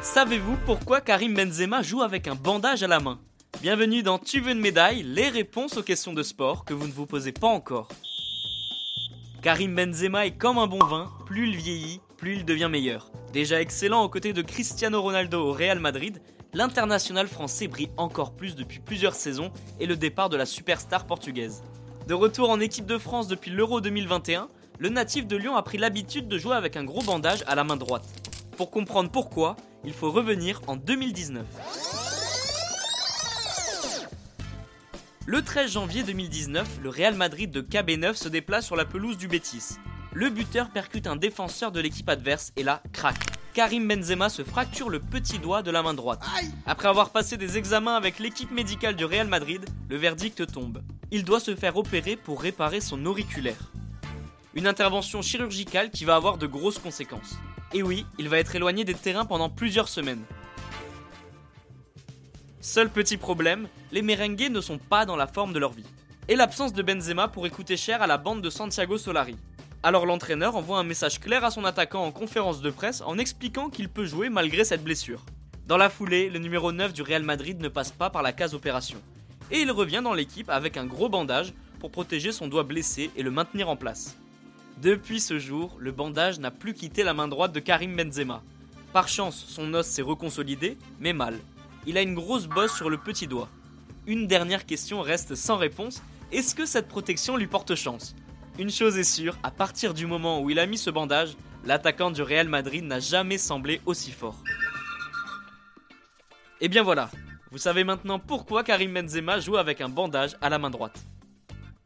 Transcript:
Savez-vous pourquoi Karim Benzema joue avec un bandage à la main? Bienvenue dans Tu veux une médaille Les réponses aux questions de sport que vous ne vous posez pas encore. Karim Benzema est comme un bon vin, plus il vieillit, plus il devient meilleur. Déjà excellent aux côtés de Cristiano Ronaldo au Real Madrid, l'international français brille encore plus depuis plusieurs saisons et le départ de la superstar portugaise. De retour en équipe de France depuis l'Euro 2021, le natif de Lyon a pris l'habitude de jouer avec un gros bandage à la main droite. Pour comprendre pourquoi, il faut revenir en 2019. Le 13 janvier 2019, le Real Madrid de KB9 se déplace sur la pelouse du Betis. Le buteur percute un défenseur de l'équipe adverse et là, crac. Karim Benzema se fracture le petit doigt de la main droite. Après avoir passé des examens avec l'équipe médicale du Real Madrid, le verdict tombe. Il doit se faire opérer pour réparer son auriculaire. Une intervention chirurgicale qui va avoir de grosses conséquences. Et oui, il va être éloigné des terrains pendant plusieurs semaines. Seul petit problème, les merengues ne sont pas dans la forme de leur vie. Et l'absence de Benzema pourrait coûter cher à la bande de Santiago Solari. Alors l'entraîneur envoie un message clair à son attaquant en conférence de presse en expliquant qu'il peut jouer malgré cette blessure. Dans la foulée, le numéro 9 du Real Madrid ne passe pas par la case opération. Et il revient dans l'équipe avec un gros bandage pour protéger son doigt blessé et le maintenir en place. Depuis ce jour, le bandage n'a plus quitté la main droite de Karim Benzema. Par chance, son os s'est reconsolidé, mais mal. Il a une grosse bosse sur le petit doigt. Une dernière question reste sans réponse. Est-ce que cette protection lui porte chance? Une chose est sûre, à partir du moment où il a mis ce bandage, l'attaquant du Real Madrid n'a jamais semblé aussi fort. Et bien voilà, vous savez maintenant pourquoi Karim Benzema joue avec un bandage à la main droite.